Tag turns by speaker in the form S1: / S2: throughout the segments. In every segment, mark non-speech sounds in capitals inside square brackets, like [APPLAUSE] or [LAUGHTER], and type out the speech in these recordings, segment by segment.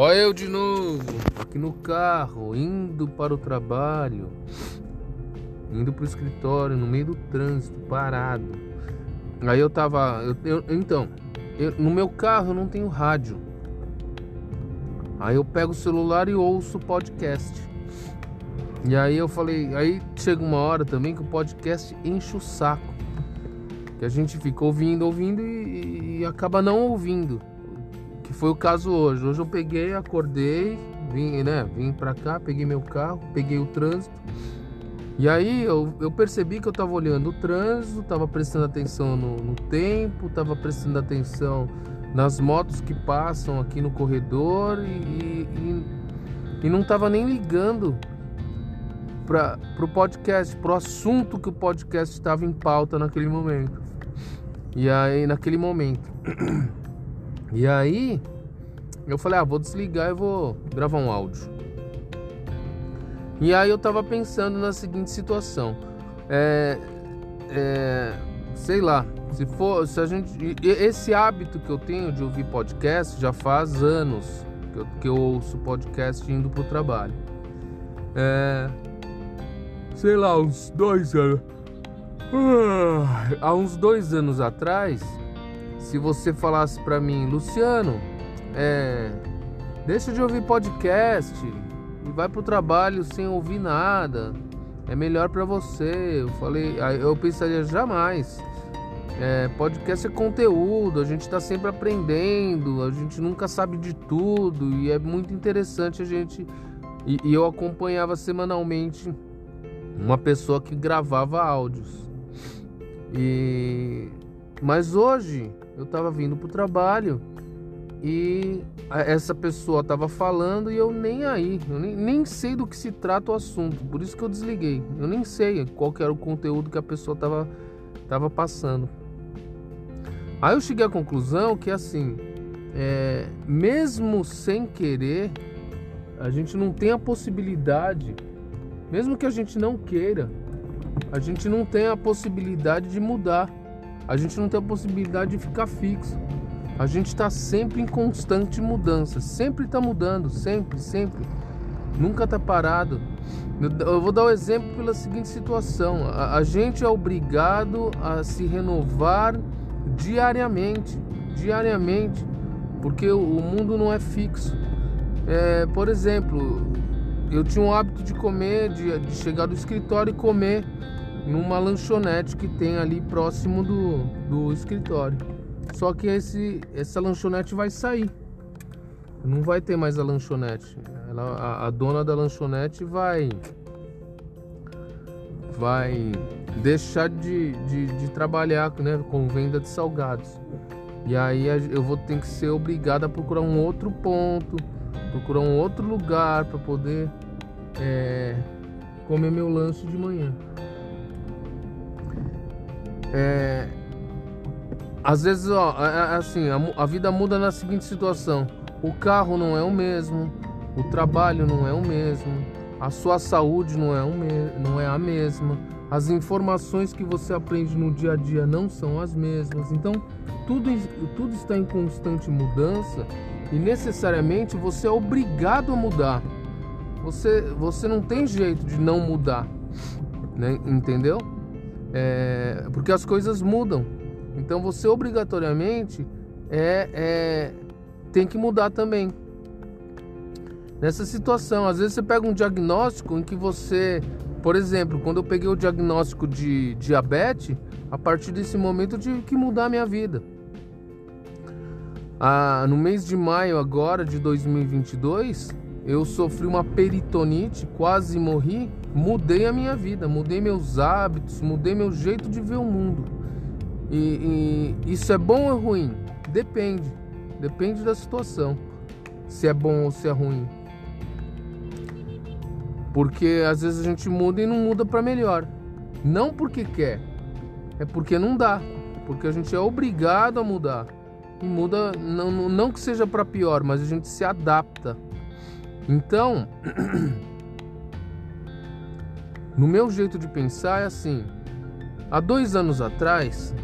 S1: Olha eu de novo, aqui no carro, indo para o trabalho, indo para o escritório, no meio do trânsito, parado. Aí eu tava. Eu, eu, então, eu, no meu carro eu não tenho rádio. Aí eu pego o celular e ouço podcast. E aí eu falei, aí chega uma hora também que o podcast enche o saco. Que a gente fica ouvindo, ouvindo e, e acaba não ouvindo foi o caso hoje. Hoje eu peguei, acordei, vim, né, vim pra cá, peguei meu carro, peguei o trânsito. E aí eu, eu percebi que eu tava olhando o trânsito, tava prestando atenção no, no tempo, tava prestando atenção nas motos que passam aqui no corredor e, e, e não tava nem ligando para o podcast, para o assunto que o podcast estava em pauta naquele momento. E aí, naquele momento. [CLEARS THROAT] E aí eu falei, ah, vou desligar e vou gravar um áudio. E aí eu tava pensando na seguinte situação. É, é, sei lá, se for, se a gente, esse hábito que eu tenho de ouvir podcast já faz anos que eu, que eu ouço podcast indo pro trabalho. É, sei lá, uns dois anos. Ah, há uns dois anos atrás, se você falasse para mim, Luciano, é, deixa de ouvir podcast e vai pro trabalho sem ouvir nada, é melhor para você. Eu falei, eu pensaria jamais. É, podcast é conteúdo, a gente está sempre aprendendo, a gente nunca sabe de tudo e é muito interessante a gente. E, e eu acompanhava semanalmente uma pessoa que gravava áudios. E mas hoje eu estava vindo para o trabalho e essa pessoa estava falando e eu nem aí, eu nem, nem, sei do que se trata o assunto, por isso que eu desliguei. Eu nem sei qual era o conteúdo que a pessoa estava tava passando. Aí eu cheguei à conclusão que assim, é, mesmo sem querer, a gente não tem a possibilidade, mesmo que a gente não queira, a gente não tem a possibilidade de mudar. A gente não tem a possibilidade de ficar fixo. A gente está sempre em constante mudança, sempre está mudando, sempre, sempre. Nunca está parado. Eu vou dar o um exemplo pela seguinte situação: a, a gente é obrigado a se renovar diariamente, diariamente, porque o, o mundo não é fixo. É, por exemplo, eu tinha o hábito de comer, de, de chegar do escritório e comer numa lanchonete que tem ali próximo do, do escritório. Só que esse, essa lanchonete vai sair. Não vai ter mais a lanchonete. Ela, a, a dona da lanchonete vai vai deixar de, de, de, trabalhar né, com venda de salgados. E aí eu vou ter que ser obrigado a procurar um outro ponto, procurar um outro lugar para poder é, comer meu lanche de manhã. É, às vezes, ó, é, é, assim, a, a, vida muda na seguinte situação: o carro não é o mesmo, o trabalho não é o mesmo, a sua saúde não é, o me, não é a mesma, as informações que você aprende no dia a dia não são as mesmas. Então, tudo, tudo está em constante mudança e necessariamente você é obrigado a mudar. Você, você não tem jeito de não mudar, né? entendeu? É, porque as coisas mudam. Então você obrigatoriamente é, é, tem que mudar também. Nessa situação, às vezes você pega um diagnóstico em que você, por exemplo, quando eu peguei o diagnóstico de diabetes, a partir desse momento eu tive que mudar a minha vida. Ah, no mês de maio agora de 2022, eu sofri uma peritonite, quase morri, mudei a minha vida, mudei meus hábitos, mudei meu jeito de ver o mundo. E, e isso é bom ou ruim? Depende, depende da situação, se é bom ou se é ruim. Porque às vezes a gente muda e não muda para melhor. Não porque quer, é porque não dá. Porque a gente é obrigado a mudar. E muda, não, não que seja para pior, mas a gente se adapta então, no meu jeito de pensar é assim: há dois anos atrás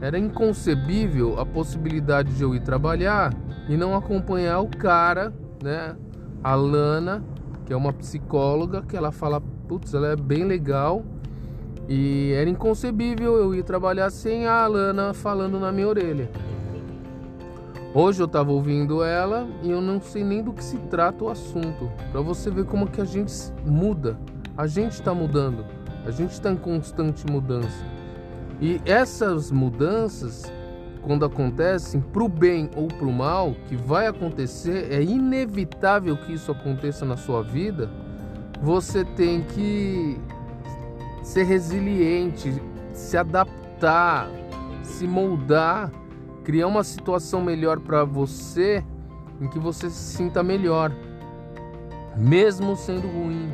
S1: era inconcebível a possibilidade de eu ir trabalhar e não acompanhar o cara, né? A Lana, que é uma psicóloga, que ela fala, putz, ela é bem legal. E era inconcebível eu ir trabalhar sem a Lana falando na minha orelha. Hoje eu tava ouvindo ela e eu não sei nem do que se trata o assunto. Para você ver como que a gente muda. A gente está mudando. A gente está em constante mudança. E essas mudanças quando acontecem, para o bem ou para o mal, que vai acontecer, é inevitável que isso aconteça na sua vida, você tem que ser resiliente, se adaptar, se moldar, criar uma situação melhor para você, em que você se sinta melhor, mesmo sendo ruim.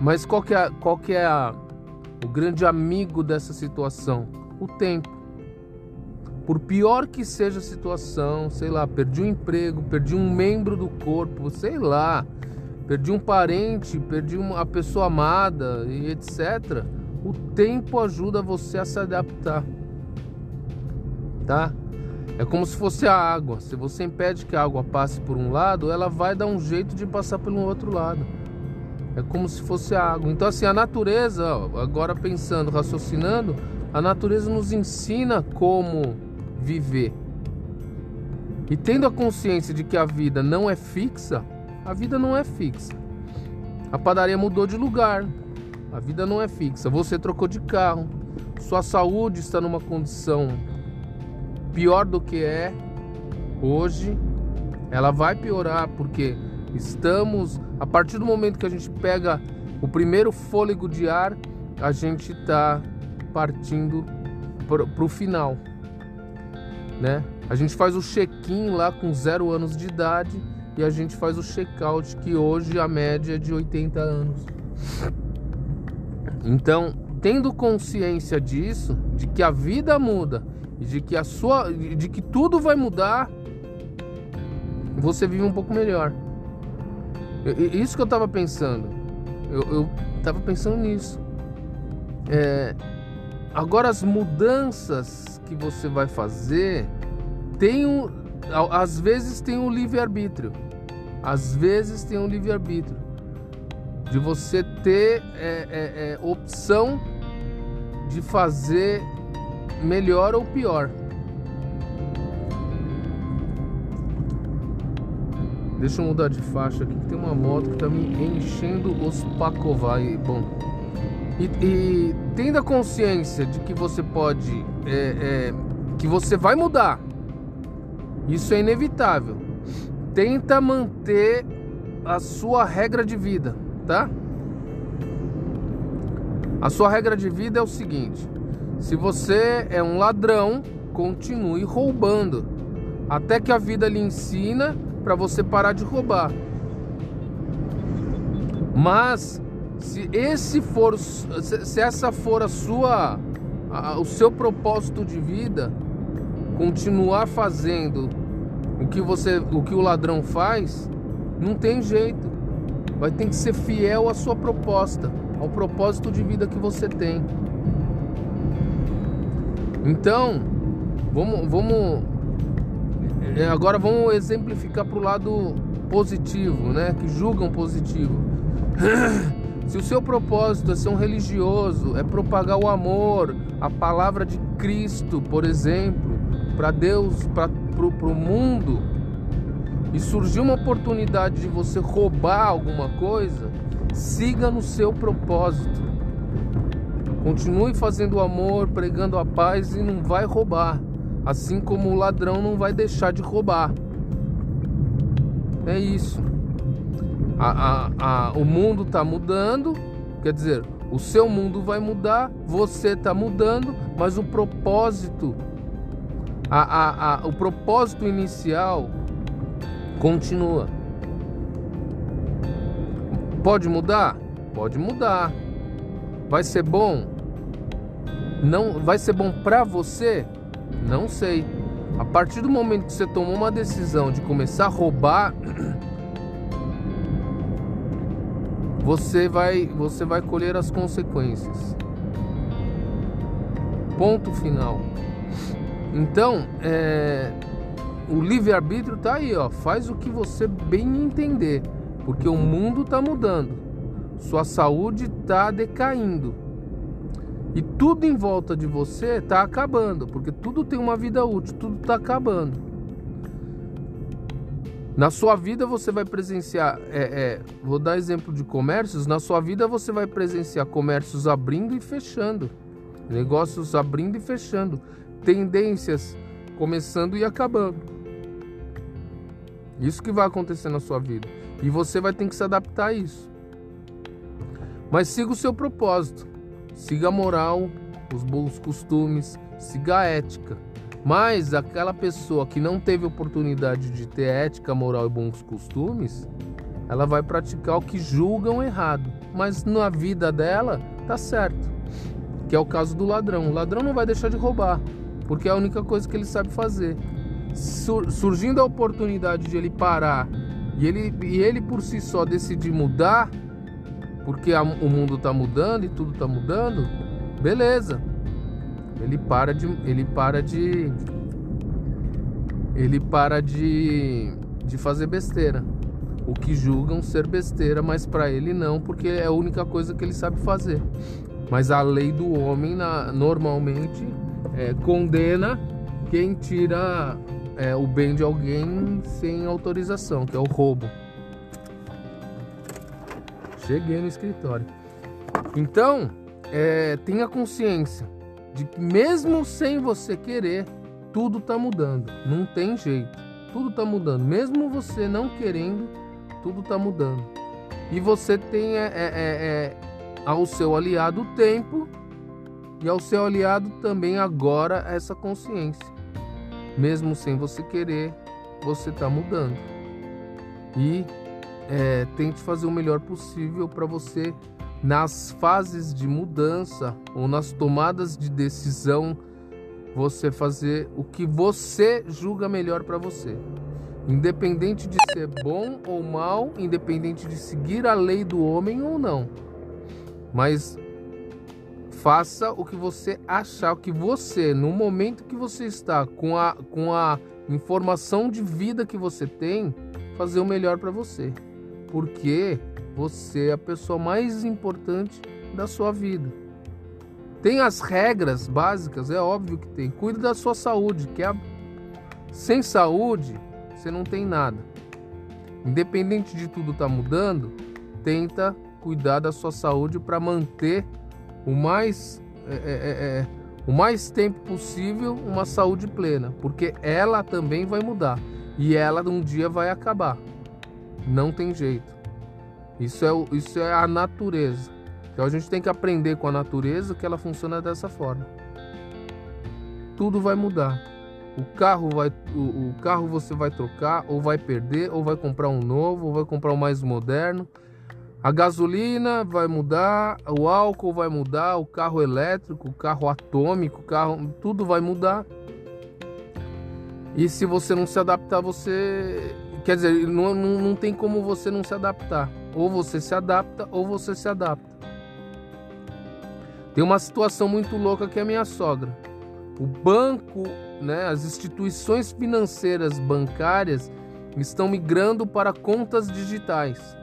S1: Mas qual que é, qual que é a, o grande amigo dessa situação? o tempo. Por pior que seja a situação, sei lá, perdi um emprego, perdi um membro do corpo, sei lá, perdi um parente, perdi uma pessoa amada e etc. O tempo ajuda você a se adaptar. Tá? É como se fosse a água. Se você impede que a água passe por um lado, ela vai dar um jeito de passar pelo outro lado. É como se fosse a água. Então, assim, a natureza, agora pensando, raciocinando, a natureza nos ensina como viver. E tendo a consciência de que a vida não é fixa, a vida não é fixa. A padaria mudou de lugar. A vida não é fixa. Você trocou de carro. Sua saúde está numa condição pior do que é hoje. Ela vai piorar porque estamos, a partir do momento que a gente pega o primeiro fôlego de ar, a gente está partindo para o final, né? A gente faz o check-in lá com zero anos de idade e a gente faz o check-out que hoje a média é de 80 anos. Então, tendo consciência disso, de que a vida muda de que a sua, de que tudo vai mudar, você vive um pouco melhor. Isso que eu tava pensando. Eu, eu tava pensando nisso. É, Agora as mudanças que você vai fazer tem um, às vezes tem um livre-arbítrio. Às vezes tem um livre-arbítrio. De você ter é, é, é, opção de fazer melhor ou pior. Deixa eu mudar de faixa aqui, tem uma moto que tá me enchendo os pacovai. Bom, e, e tendo a consciência de que você pode, é, é, que você vai mudar, isso é inevitável. Tenta manter a sua regra de vida, tá? A sua regra de vida é o seguinte: se você é um ladrão, continue roubando, até que a vida lhe ensina para você parar de roubar. Mas se esse for, se essa for a sua, a, o seu propósito de vida, continuar fazendo o que você, o que o ladrão faz, não tem jeito. Vai ter que ser fiel à sua proposta, ao propósito de vida que você tem. Então, vamos, vamos é, agora vamos exemplificar para o lado positivo, né? Que julgam positivo. [CLEARS THROAT] Se o seu propósito é ser um religioso, é propagar o amor, a palavra de Cristo, por exemplo, para Deus, para o mundo, e surgir uma oportunidade de você roubar alguma coisa, siga no seu propósito. Continue fazendo o amor, pregando a paz e não vai roubar. Assim como o ladrão não vai deixar de roubar. É isso a, a, a, o mundo está mudando, quer dizer, o seu mundo vai mudar, você está mudando, mas o propósito, o propósito inicial continua. Pode mudar? Pode mudar. Vai ser bom? Não, vai ser bom para você? Não sei. A partir do momento que você tomou uma decisão de começar a roubar [CLEARS THROAT] você vai, você vai colher as consequências. Ponto final. Então, é, o livre-arbítrio tá aí, ó. Faz o que você bem entender, porque o mundo tá mudando. Sua saúde tá decaindo. E tudo em volta de você tá acabando, porque tudo tem uma vida útil, tudo tá acabando. Na sua vida você vai presenciar, é, é, vou dar exemplo de comércios, na sua vida você vai presenciar comércios abrindo e fechando, negócios abrindo e fechando, tendências começando e acabando. Isso que vai acontecer na sua vida. E você vai ter que se adaptar a isso. Mas siga o seu propósito. Siga a moral, os bons costumes, siga a ética. Mas aquela pessoa que não teve oportunidade de ter ética, moral e bons costumes, ela vai praticar o que julgam errado. Mas na vida dela tá certo. Que é o caso do ladrão. O ladrão não vai deixar de roubar, porque é a única coisa que ele sabe fazer. Sur surgindo a oportunidade de ele parar e ele, e ele por si só decidir mudar, porque a, o mundo está mudando e tudo está mudando, beleza. Ele para de. Ele para de. Ele para de. de fazer besteira. O que julgam ser besteira, mas para ele não, porque é a única coisa que ele sabe fazer. Mas a lei do homem na, normalmente é, condena quem tira é, o bem de alguém sem autorização, que é o roubo. Cheguei no escritório. Então, é, tenha consciência de que mesmo sem você querer, tudo está mudando. Não tem jeito. Tudo está mudando. Mesmo você não querendo, tudo está mudando. E você tem é, é, é, é, ao seu aliado o tempo e ao seu aliado também agora essa consciência. Mesmo sem você querer, você está mudando. E é, tente fazer o melhor possível para você nas fases de mudança ou nas tomadas de decisão, você fazer o que você julga melhor para você. Independente de ser bom ou mal, independente de seguir a lei do homem ou não. Mas faça o que você achar, o que você, no momento que você está com a, com a informação de vida que você tem, fazer o melhor para você. Porque você é a pessoa mais importante da sua vida. Tem as regras básicas, é óbvio que tem. Cuide da sua saúde, que é sem saúde você não tem nada. Independente de tudo estar tá mudando, tenta cuidar da sua saúde para manter o mais é, é, é, é, o mais tempo possível uma saúde plena, porque ela também vai mudar e ela um dia vai acabar. Não tem jeito. Isso é, isso é a natureza. Então a gente tem que aprender com a natureza que ela funciona dessa forma. Tudo vai mudar. O carro vai, o, o carro você vai trocar, ou vai perder, ou vai comprar um novo, ou vai comprar um mais moderno. A gasolina vai mudar, o álcool vai mudar, o carro elétrico, o carro atômico, o carro, tudo vai mudar. E se você não se adaptar, você. Quer dizer, não, não, não tem como você não se adaptar. Ou você se adapta ou você se adapta. Tem uma situação muito louca que é a minha sogra. O banco, né, as instituições financeiras bancárias estão migrando para contas digitais.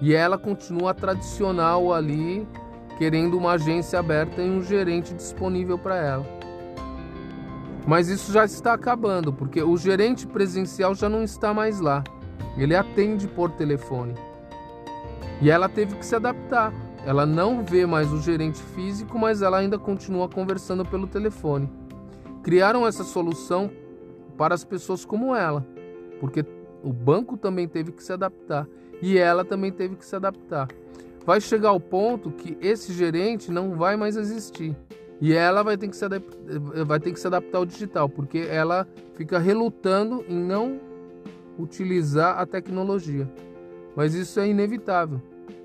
S1: E ela continua tradicional ali, querendo uma agência aberta e um gerente disponível para ela. Mas isso já está acabando, porque o gerente presencial já não está mais lá. Ele atende por telefone. E ela teve que se adaptar. Ela não vê mais o gerente físico, mas ela ainda continua conversando pelo telefone. Criaram essa solução para as pessoas como ela, porque o banco também teve que se adaptar e ela também teve que se adaptar. Vai chegar ao ponto que esse gerente não vai mais existir. E ela vai ter que se, adaptar, vai ter que se adaptar ao digital, porque ela fica relutando em não utilizar a tecnologia. Mas isso é inevitável,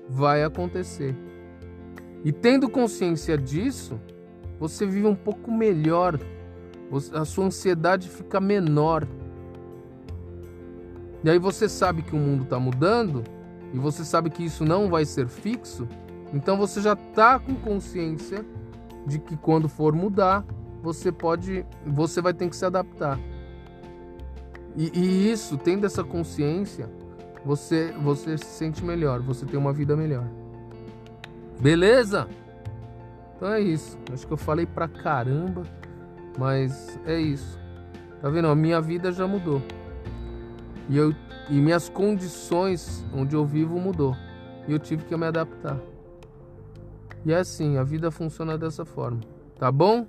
S1: vai acontecer. E tendo consciência disso, você vive um pouco melhor, a sua ansiedade fica menor. E aí você sabe que o mundo está mudando e você sabe que isso não vai ser fixo, então você já está com consciência de que quando for mudar, você pode, você vai ter que se adaptar. E, e isso, tendo essa consciência, você, você se sente melhor, você tem uma vida melhor. Beleza? Então é isso. Acho que eu falei pra caramba, mas é isso. Tá vendo? A minha vida já mudou. E, eu, e minhas condições onde eu vivo mudou. E eu tive que me adaptar. E é assim, a vida funciona dessa forma. Tá bom?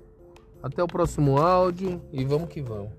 S1: Até o próximo áudio e vamos que vamos.